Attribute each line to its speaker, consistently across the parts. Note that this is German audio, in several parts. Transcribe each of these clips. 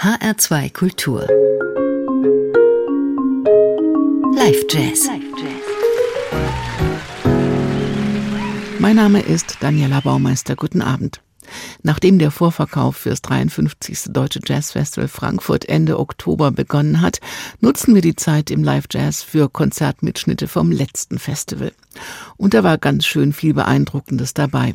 Speaker 1: HR2 Kultur. Live Jazz.
Speaker 2: Mein Name ist Daniela Baumeister. Guten Abend. Nachdem der Vorverkauf fürs 53. Deutsche Jazz Festival Frankfurt Ende Oktober begonnen hat, nutzen wir die Zeit im Live Jazz für Konzertmitschnitte vom letzten Festival. Und da war ganz schön viel Beeindruckendes dabei.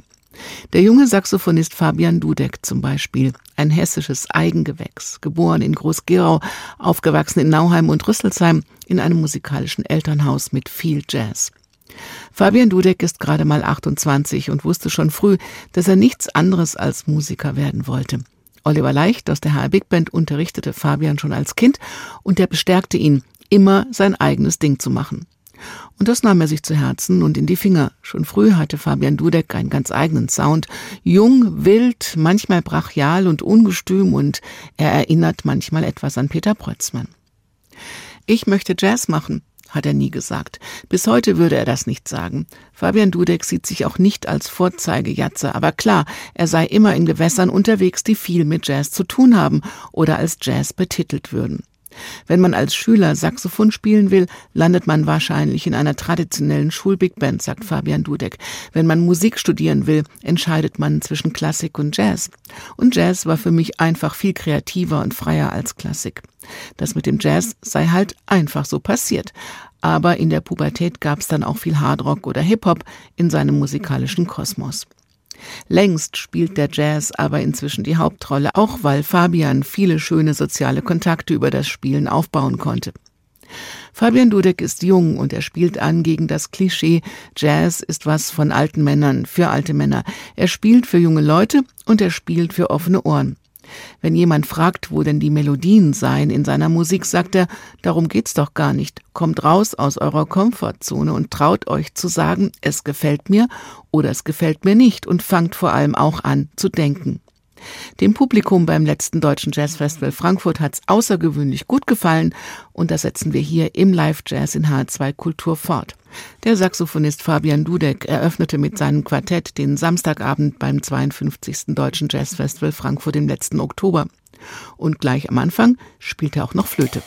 Speaker 2: Der junge Saxophonist Fabian Dudek zum Beispiel, ein hessisches Eigengewächs, geboren in Groß-Gerau, aufgewachsen in Nauheim und Rüsselsheim, in einem musikalischen Elternhaus mit viel Jazz. Fabian Dudek ist gerade mal 28 und wusste schon früh, dass er nichts anderes als Musiker werden wollte. Oliver Leicht aus der HR Big Band unterrichtete Fabian schon als Kind und er bestärkte ihn, immer sein eigenes Ding zu machen. Und das nahm er sich zu Herzen und in die Finger. Schon früh hatte Fabian Dudek einen ganz eigenen Sound. Jung, wild, manchmal brachial und ungestüm und er erinnert manchmal etwas an Peter Prötzmann. Ich möchte Jazz machen, hat er nie gesagt. Bis heute würde er das nicht sagen. Fabian Dudek sieht sich auch nicht als Vorzeigejatze, aber klar, er sei immer in Gewässern unterwegs, die viel mit Jazz zu tun haben oder als Jazz betitelt würden. Wenn man als Schüler Saxophon spielen will, landet man wahrscheinlich in einer traditionellen Schulbig Band, sagt Fabian Dudek. Wenn man Musik studieren will, entscheidet man zwischen Klassik und Jazz. Und Jazz war für mich einfach viel kreativer und freier als Klassik. Das mit dem Jazz sei halt einfach so passiert. Aber in der Pubertät gab es dann auch viel Hardrock oder Hip-Hop in seinem musikalischen Kosmos. Längst spielt der Jazz aber inzwischen die Hauptrolle, auch weil Fabian viele schöne soziale Kontakte über das Spielen aufbauen konnte. Fabian Dudek ist jung und er spielt an gegen das Klischee, Jazz ist was von alten Männern, für alte Männer. Er spielt für junge Leute und er spielt für offene Ohren. Wenn jemand fragt, wo denn die Melodien seien in seiner Musik, sagt er, darum geht's doch gar nicht. Kommt raus aus eurer Komfortzone und traut euch zu sagen, es gefällt mir oder es gefällt mir nicht und fangt vor allem auch an zu denken. Dem Publikum beim letzten Deutschen Jazzfestival Frankfurt hat's außergewöhnlich gut gefallen und das setzen wir hier im Live Jazz in H2 Kultur fort. Der Saxophonist Fabian Dudek eröffnete mit seinem Quartett den Samstagabend beim 52. Deutschen Jazzfestival Frankfurt im letzten Oktober. Und gleich am Anfang spielte er auch noch Flöte.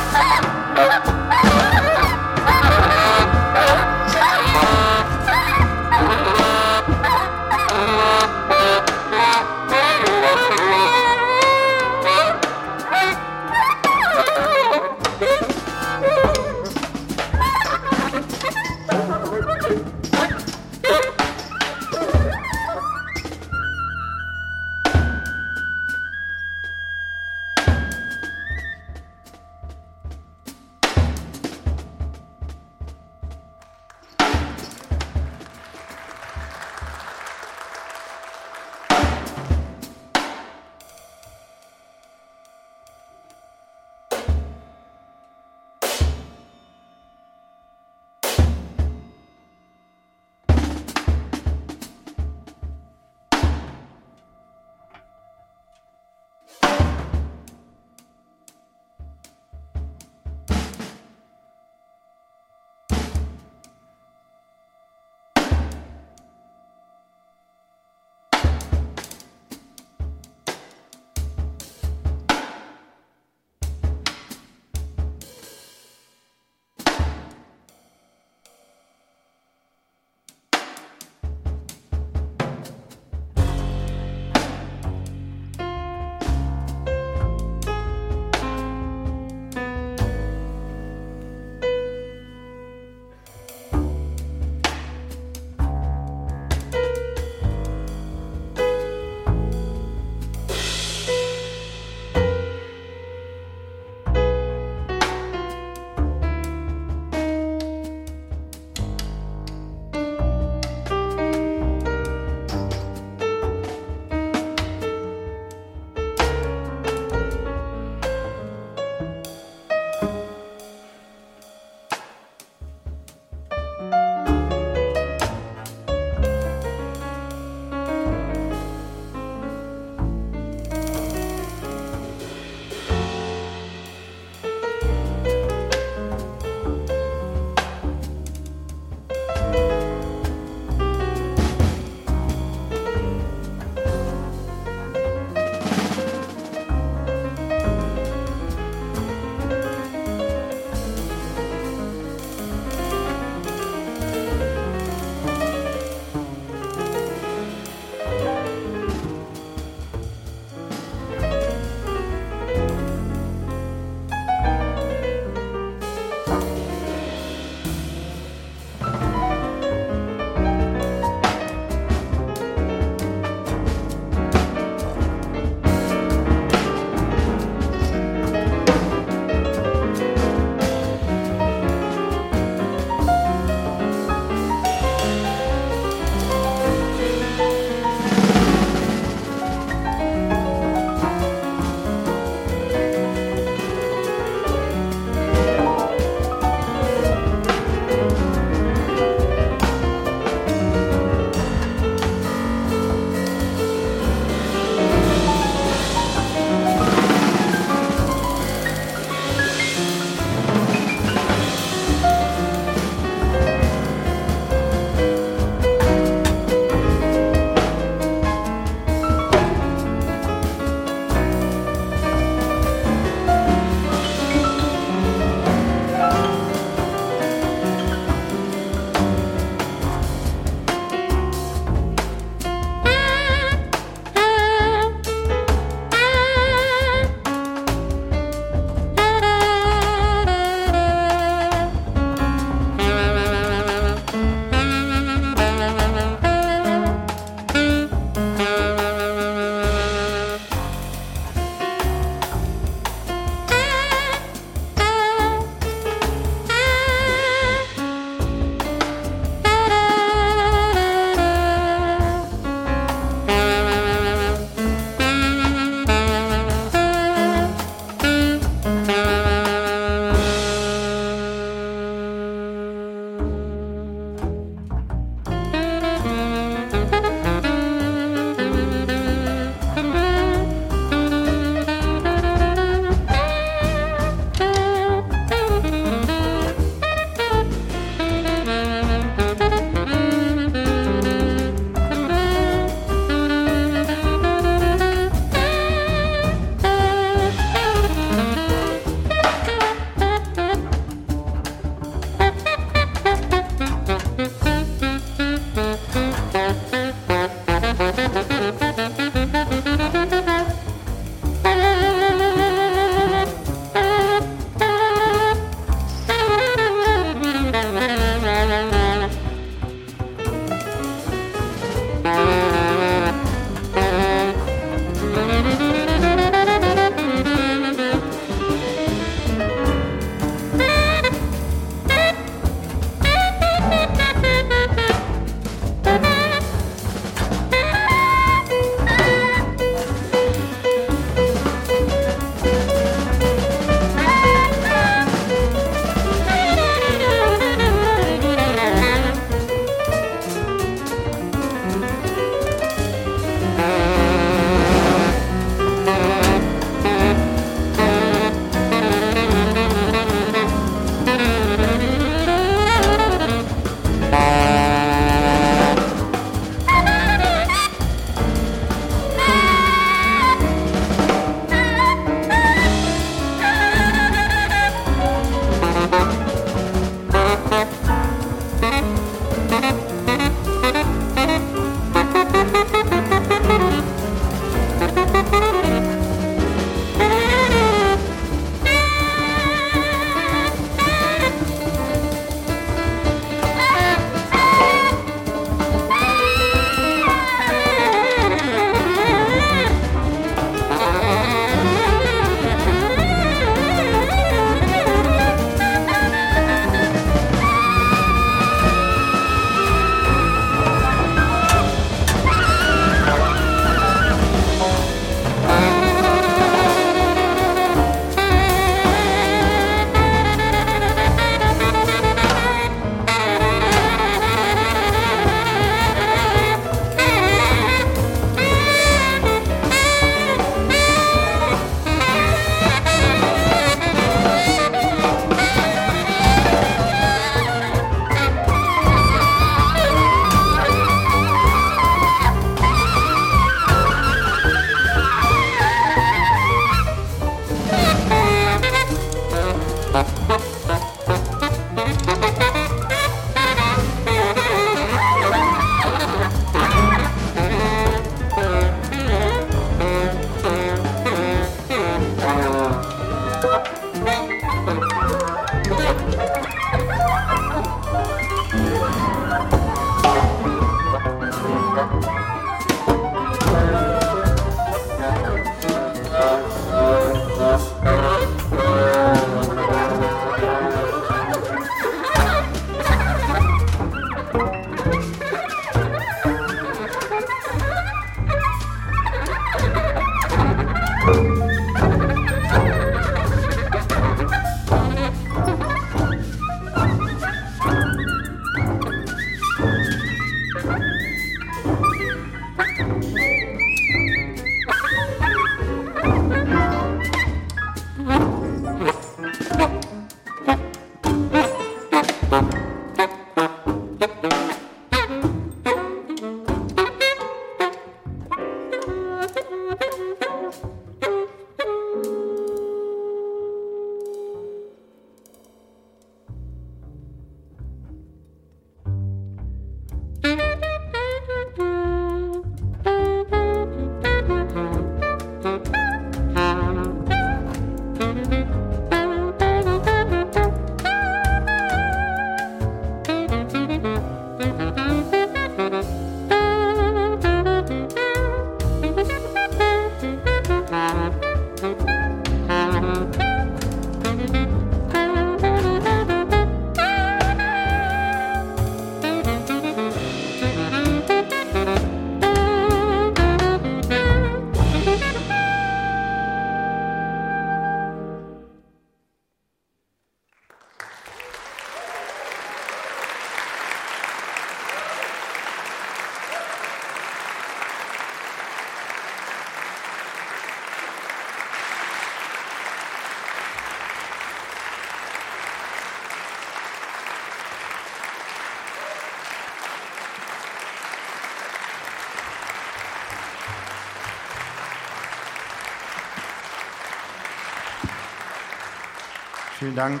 Speaker 3: Vielen Dank.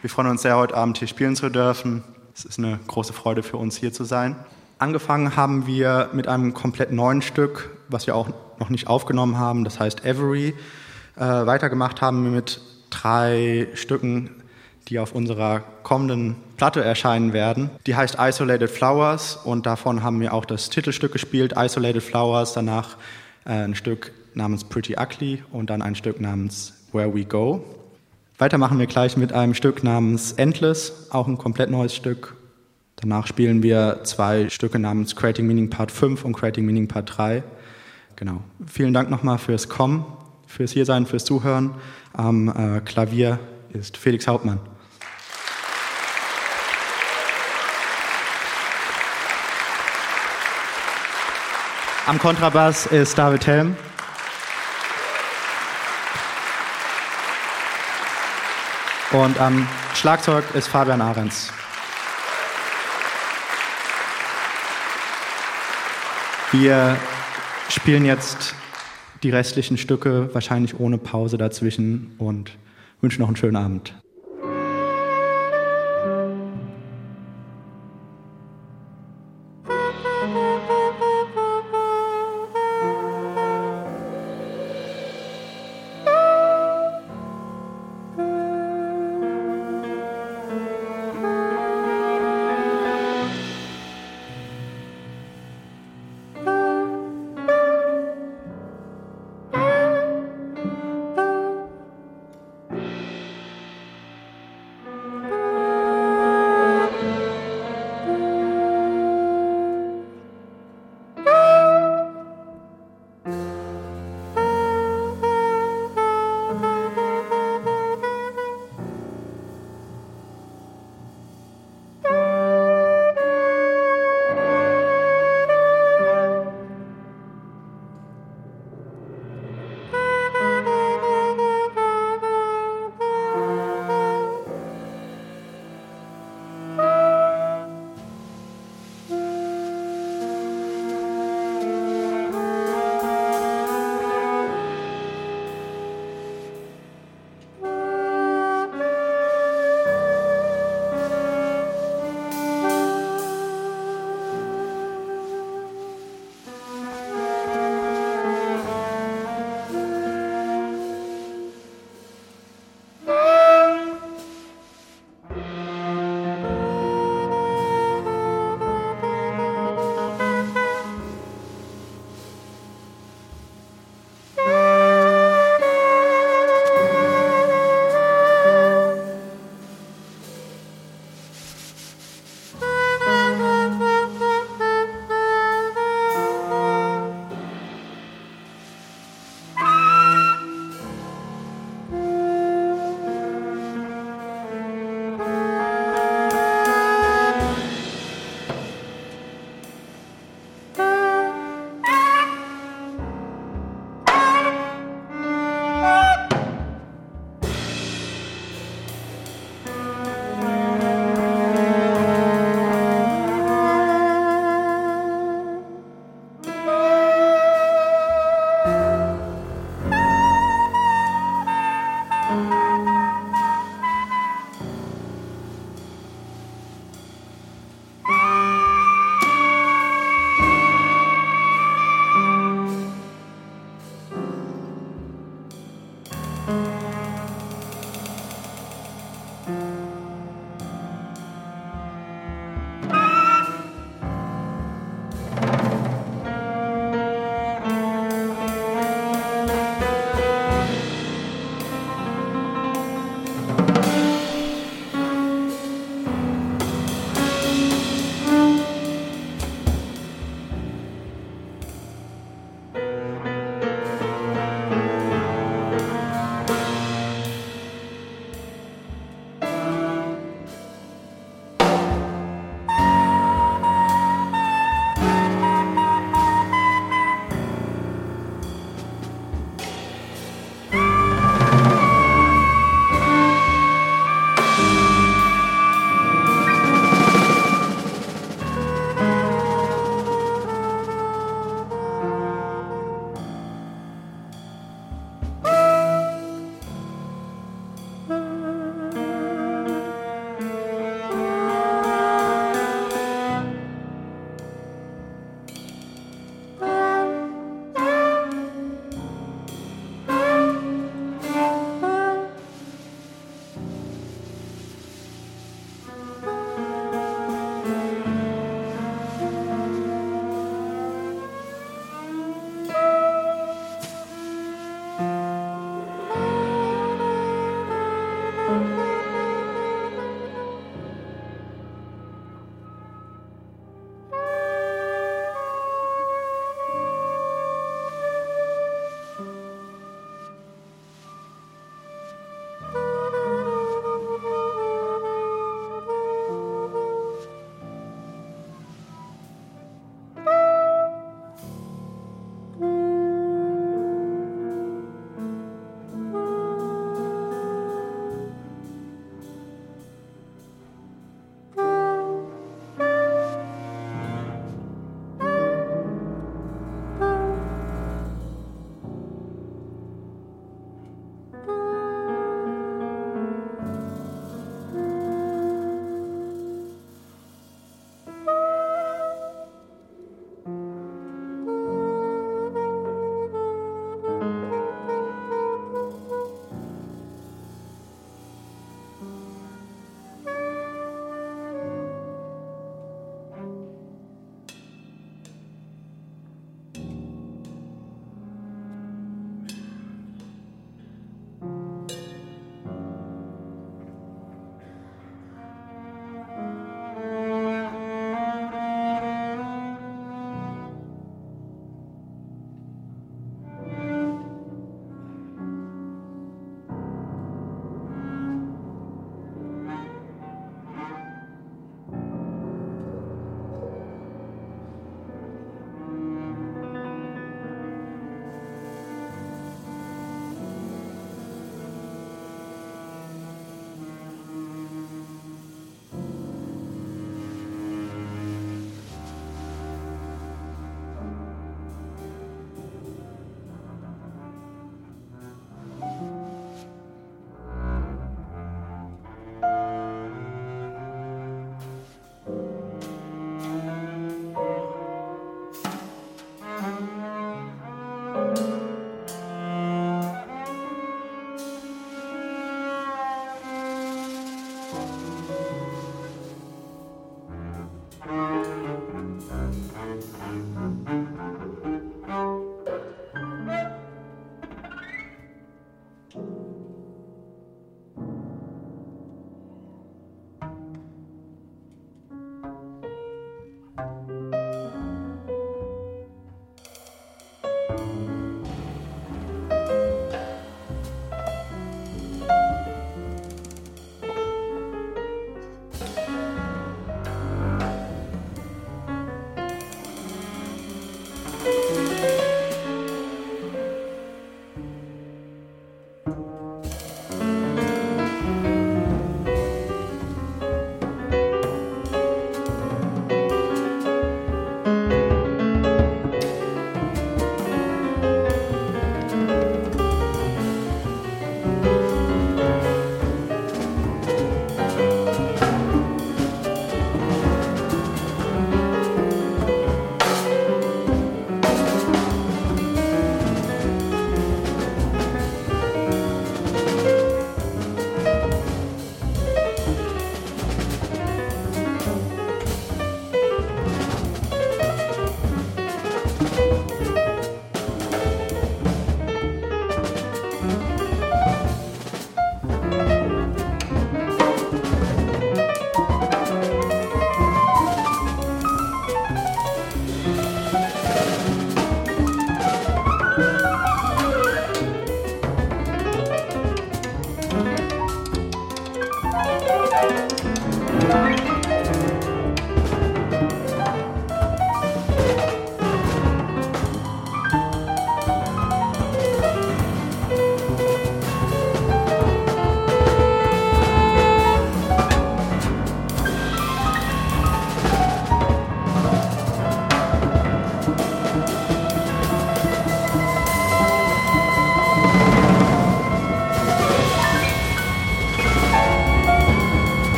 Speaker 3: Wir freuen uns sehr, heute Abend hier spielen zu dürfen. Es ist eine große Freude für uns, hier zu sein. Angefangen haben wir mit einem komplett neuen Stück, was wir auch noch nicht aufgenommen haben, das heißt Every. Äh, weitergemacht haben wir mit drei Stücken, die auf unserer kommenden Platte erscheinen werden. Die heißt Isolated Flowers und davon haben wir auch das Titelstück gespielt, Isolated Flowers, danach äh, ein Stück namens Pretty Ugly und dann ein Stück namens Where We Go. Weiter machen wir gleich mit einem Stück namens Endless, auch ein komplett neues Stück. Danach spielen wir zwei Stücke namens Creating Meaning Part 5 und Creating Meaning Part 3. Genau. Vielen Dank nochmal fürs Kommen, fürs Hiersein, fürs Zuhören. Am äh, Klavier ist Felix Hauptmann. Am Kontrabass ist David Helm. Und am Schlagzeug ist Fabian Ahrens. Wir spielen jetzt die restlichen Stücke wahrscheinlich ohne Pause dazwischen und wünschen noch einen schönen Abend.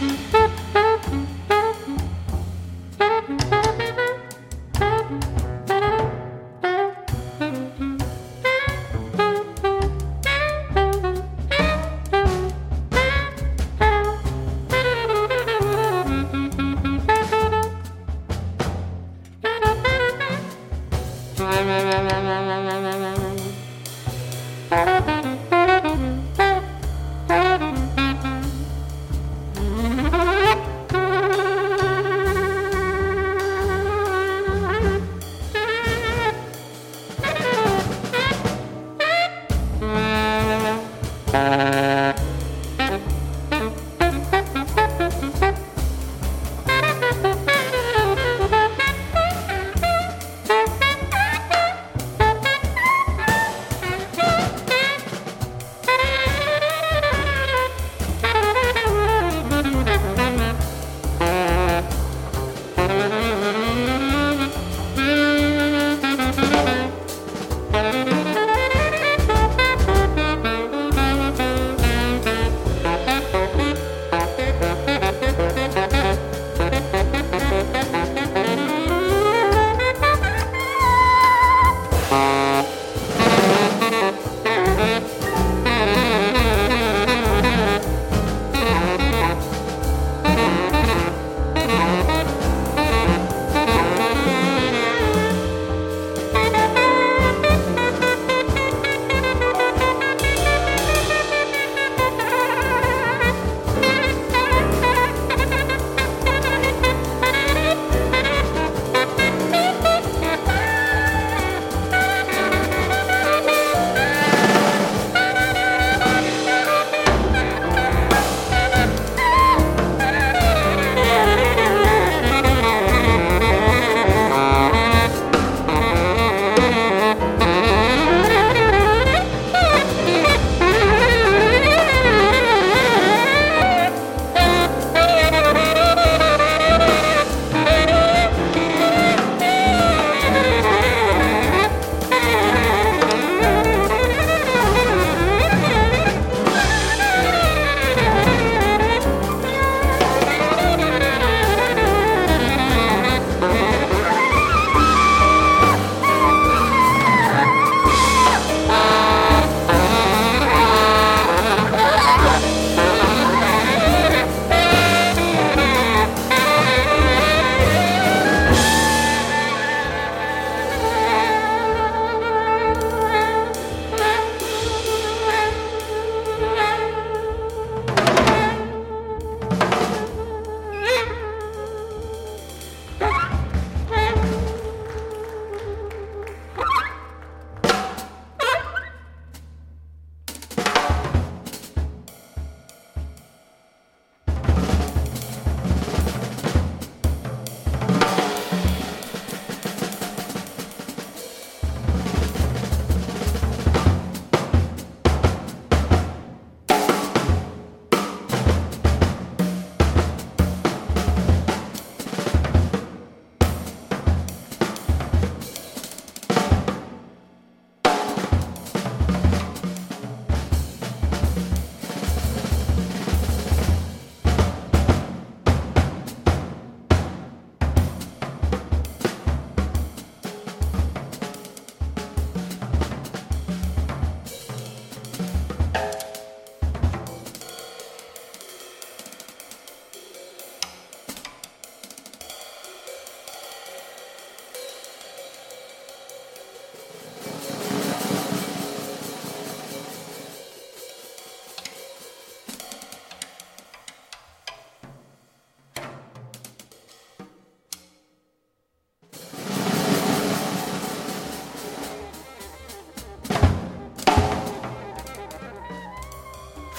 Speaker 3: Mm-hmm.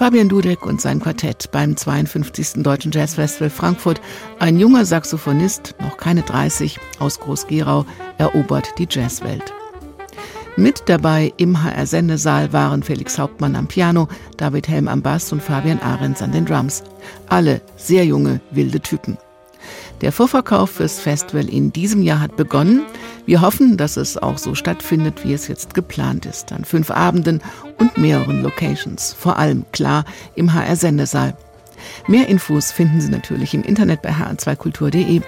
Speaker 2: Fabian Dudek und sein Quartett beim 52. Deutschen Jazzfestival Frankfurt. Ein junger Saxophonist, noch keine 30, aus Groß-Gerau, erobert die Jazzwelt. Mit dabei im HR-Sendesaal waren Felix Hauptmann am Piano, David Helm am Bass und Fabian Ahrens an den Drums. Alle sehr junge, wilde Typen. Der Vorverkauf fürs Festival in diesem Jahr hat begonnen. Wir hoffen, dass es auch so stattfindet, wie es jetzt geplant ist, an fünf Abenden und mehreren Locations. Vor allem klar im HR-Sendesaal. Mehr Infos finden Sie natürlich im Internet bei hr2kultur.de.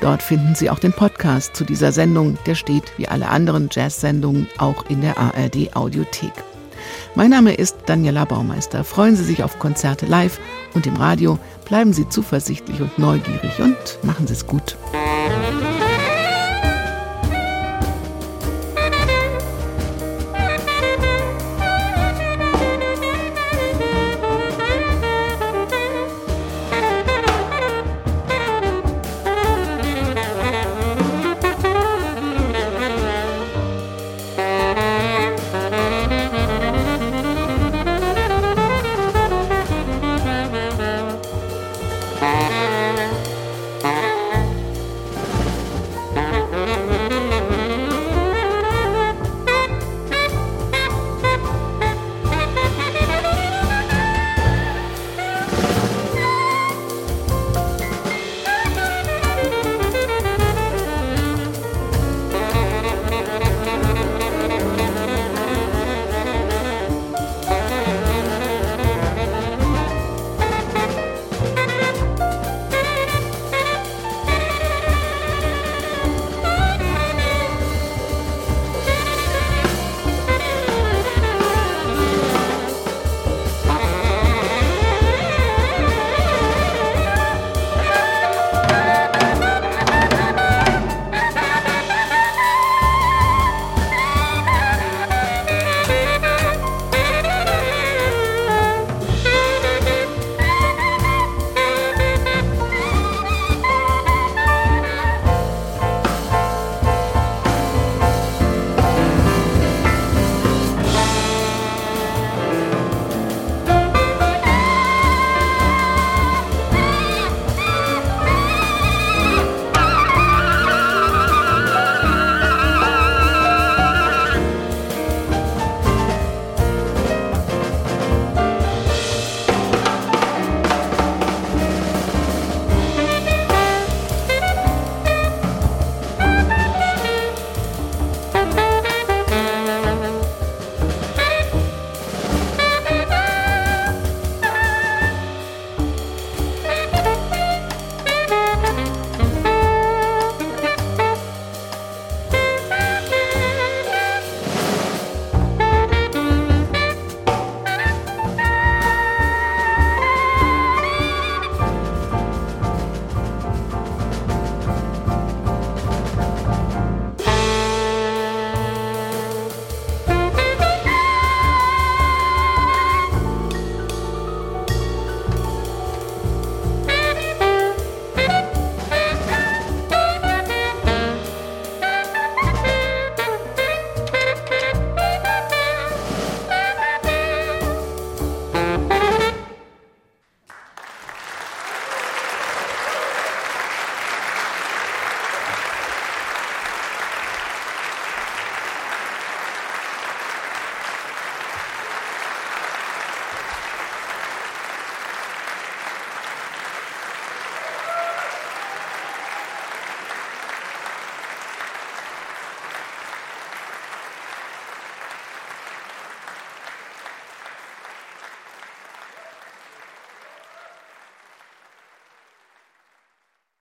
Speaker 2: Dort finden Sie auch den Podcast zu dieser Sendung. Der steht wie alle anderen Jazz-Sendungen auch in der ARD Audiothek. Mein Name ist Daniela Baumeister. Freuen Sie sich auf Konzerte live und im Radio. Bleiben Sie zuversichtlich und neugierig und machen Sie es gut.